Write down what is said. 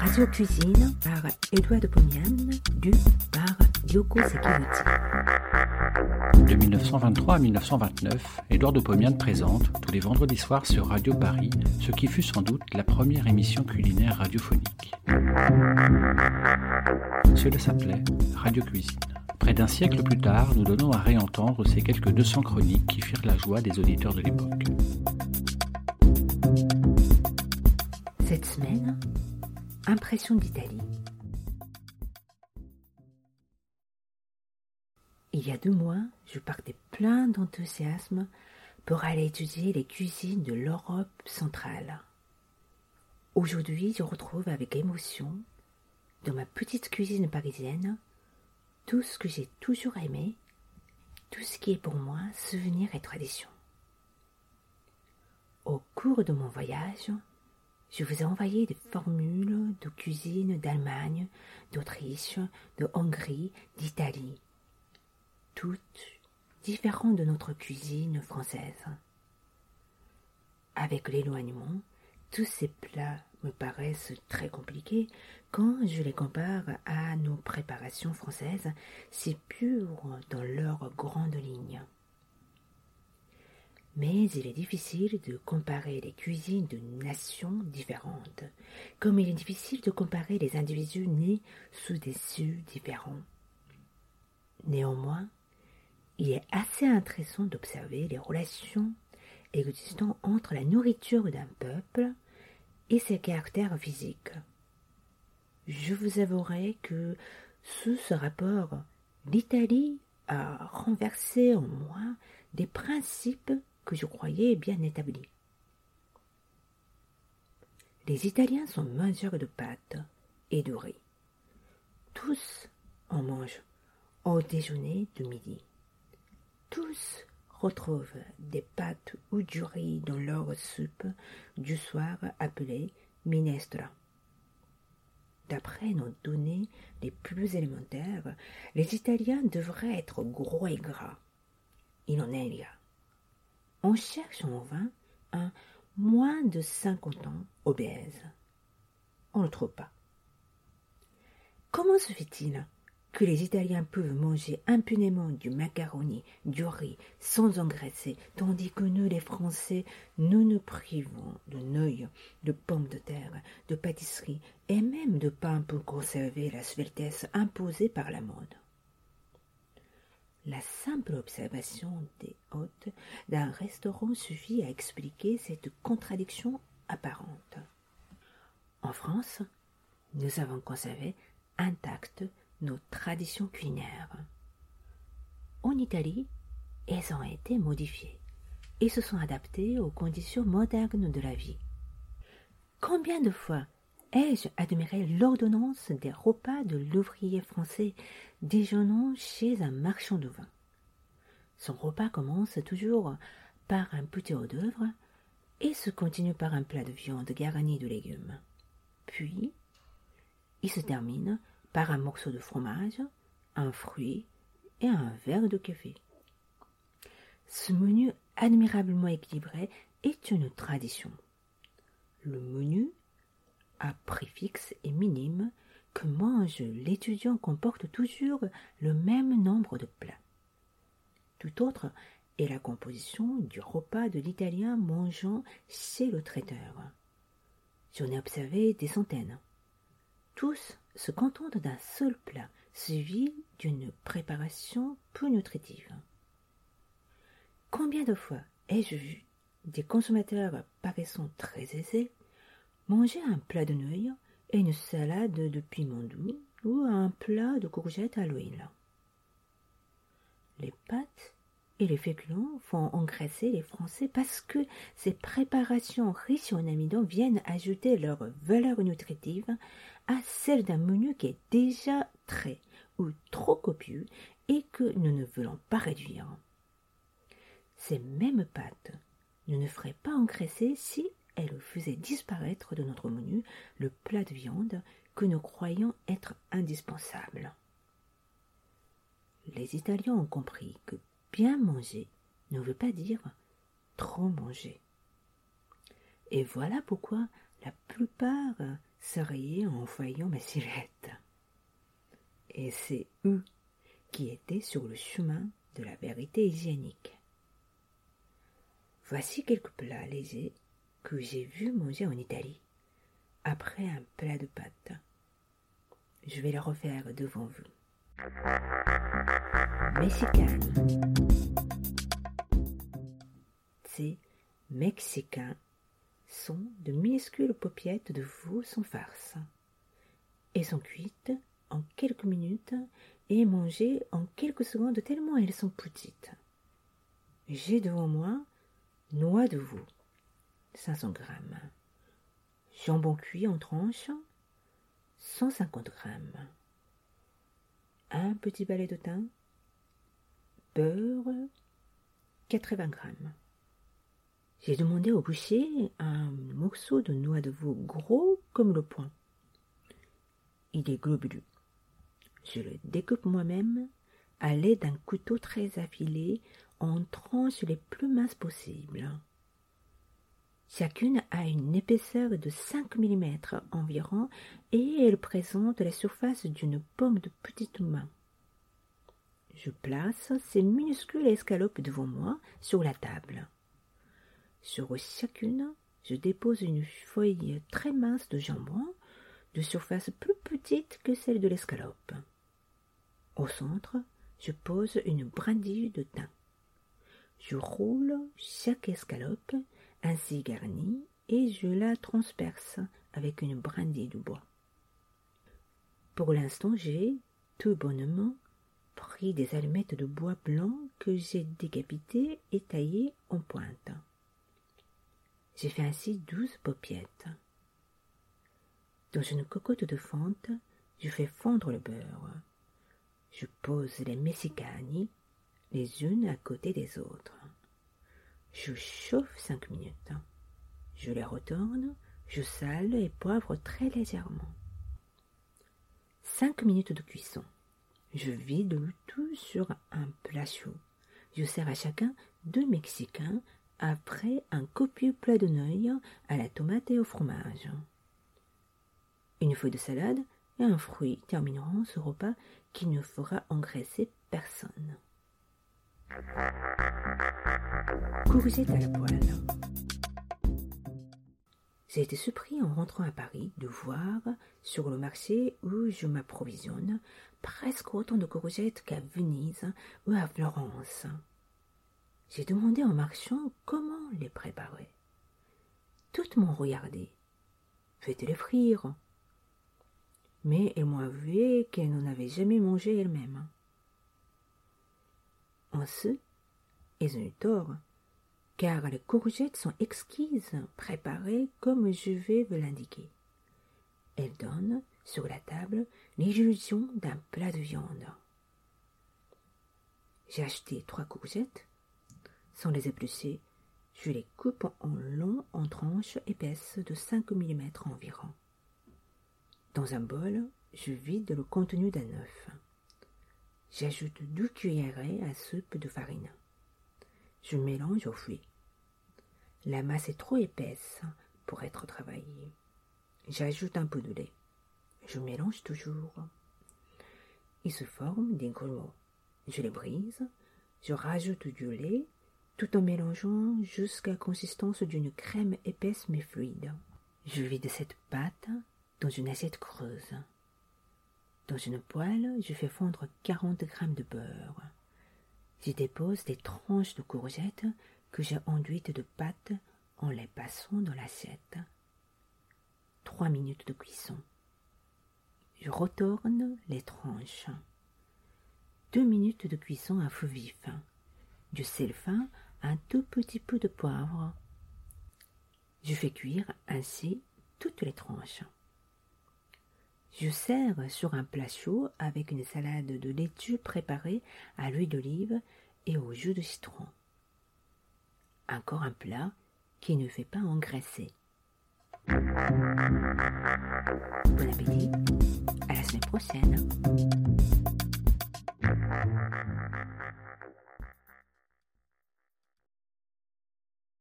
Radio Cuisine par Edouard de Pomian, du par Yoko Sekiguchi. De 1923 à 1929, Édouard de Pomian présente, tous les vendredis soirs sur Radio Paris, ce qui fut sans doute la première émission culinaire radiophonique. Cela s'appelait Radio Cuisine. Près d'un siècle plus tard, nous donnons à réentendre ces quelques 200 chroniques qui firent la joie des auditeurs de l'époque. Cette semaine, Impression d'Italie. Il y a deux mois, je partais plein d'enthousiasme pour aller étudier les cuisines de l'Europe centrale. Aujourd'hui, je retrouve avec émotion, dans ma petite cuisine parisienne, tout ce que j'ai toujours aimé, tout ce qui est pour moi souvenir et tradition. Au cours de mon voyage, je vous ai envoyé des formules de cuisine d'Allemagne, d'Autriche, de Hongrie, d'Italie, toutes différentes de notre cuisine française. Avec l'éloignement, tous ces plats me paraissent très compliqués quand je les compare à nos préparations françaises, si pures dans leurs grandes lignes. Mais il est difficile de comparer les cuisines de nations différentes, comme il est difficile de comparer les individus nés sous des cieux différents. Néanmoins, il est assez intéressant d'observer les relations existant entre la nourriture d'un peuple et ses caractères physiques. Je vous avouerai que sous ce rapport, l'Italie a renversé en moi des principes que je croyais bien établi. Les Italiens sont mangeurs de pâtes et de riz. Tous en mangent au déjeuner de midi. Tous retrouvent des pâtes ou du riz dans leur soupe du soir appelée minestra. D'après nos données les plus élémentaires, les Italiens devraient être gros et gras. Il en est là on cherche en vain un moins de 50 ans obèse. On ne trouve pas. Comment se fait-il que les Italiens peuvent manger impunément du macaroni, du riz, sans engraisser, tandis que nous, les Français, nous nous privons de nouilles, de pommes de terre, de pâtisseries et même de pain pour conserver la sveltesse imposée par la mode? La simple observation des hôtes d'un restaurant suffit à expliquer cette contradiction apparente. En France, nous avons conservé intactes nos traditions culinaires. En Italie, elles ont été modifiées et se sont adaptées aux conditions modernes de la vie. Combien de fois ai-je admiré l'ordonnance des repas de l'ouvrier français déjeunant chez un marchand de vin? Son repas commence toujours par un petit hors d'œuvre et se continue par un plat de viande garni de légumes. Puis, il se termine par un morceau de fromage, un fruit et un verre de café. Ce menu admirablement équilibré est une tradition. Le menu à préfixe et minime que mange l'étudiant comporte toujours le même nombre de plats. Tout autre est la composition du repas de l'italien mangeant chez le traiteur. J'en ai observé des centaines. Tous se contentent d'un seul plat, suivi d'une préparation peu nutritive. Combien de fois ai-je vu des consommateurs paraissant très aisés Manger un plat de nouilles et une salade de piment doux ou un plat de courgettes à l'huile. Les pâtes et les féculents font engraisser les Français parce que ces préparations riches en amidon viennent ajouter leur valeur nutritive à celle d'un menu qui est déjà très ou trop copieux et que nous ne voulons pas réduire. Ces mêmes pâtes ne nous feraient pas engraisser si elle faisait disparaître de notre menu le plat de viande que nous croyions être indispensable. Les Italiens ont compris que bien manger ne veut pas dire trop manger. Et voilà pourquoi la plupart se en voyant ma silhouette. Et c'est eux qui étaient sur le chemin de la vérité hygiénique. Voici quelques plats légers que j'ai vus manger en Italie après un plat de pâtes. Je vais le refaire devant vous. Mexicain. Ces Mexicains sont de minuscules paupiettes de veau sans farce. Elles sont cuites en quelques minutes et mangées en quelques secondes tellement elles sont petites. J'ai devant moi noix de veau, 500 grammes, jambon cuit en tranches, 150 grammes, un petit balai de thym, beurre, 80 grammes. J'ai demandé au boucher un morceau de noix de veau gros comme le poing. Il est globuleux. Je le découpe moi-même à l'aide d'un couteau très affilé en tranches les plus minces possibles. Chacune a une épaisseur de 5 mm environ et elle présente la surface d'une pomme de petite main. Je place ces minuscules escalopes devant moi sur la table. Sur chacune, je dépose une feuille très mince de jambon, de surface plus petite que celle de l'escalope. Au centre, je pose une brindille de thym. Je roule chaque escalope ainsi garnie et je la transperce avec une brindille de bois. Pour l'instant, j'ai tout bonnement pris des allumettes de bois blanc que j'ai décapitées et taillées en pointe. J'ai fait ainsi douze paupiettes. Dans une cocotte de fonte, je fais fondre le beurre. Je pose les messicani les unes à côté des autres. Je chauffe cinq minutes. Je les retourne, je sale et poivre très légèrement. Cinq minutes de cuisson. Je vide le tout sur un plat chaud. Je sers à chacun deux Mexicains après un copieux plat de neuilles à la tomate et au fromage. Une feuille de salade et un fruit termineront ce repas qui ne fera engraisser personne. Courgette à la poêle. J'ai été surpris en rentrant à Paris de voir sur le marché où je m'approvisionne presque autant de courgettes qu'à Venise ou à Florence. J'ai demandé en marchand comment les préparer. Toutes m'ont regardé. Faites-les frire. Mais elles m'ont avoué qu'elles n'en avaient jamais mangé elles-mêmes. En ce, elles ont eu tort, car les courgettes sont exquises, préparées comme je vais vous l'indiquer. Elles donnent sur la table l'illusion d'un plat de viande. J'ai acheté trois courgettes. Sans les éplucher, je les coupe en long en tranches épaisses de 5 mm environ. Dans un bol, je vide le contenu d'un œuf. J'ajoute deux cuillerées à soupe de farine. Je mélange au fruit. La masse est trop épaisse pour être travaillée. J'ajoute un peu de lait. Je mélange toujours. Il se forme des grumeaux. Je les brise. Je rajoute du lait tout en mélangeant jusqu'à la consistance d'une crème épaisse mais fluide. Je vide cette pâte dans une assiette creuse. Dans une poêle, je fais fondre 40 grammes de beurre. J'y dépose des tranches de courgettes que j'ai enduites de pâte en les passant dans l'assiette. Trois minutes de cuisson. Je retourne les tranches. Deux minutes de cuisson à feu vif. Du sel fin, un tout petit peu de poivre. Je fais cuire ainsi toutes les tranches. Je sers sur un plat chaud avec une salade de laitue préparée à l'huile d'olive et au jus de citron. Encore un plat qui ne fait pas engraisser. Bon appétit, à la semaine prochaine.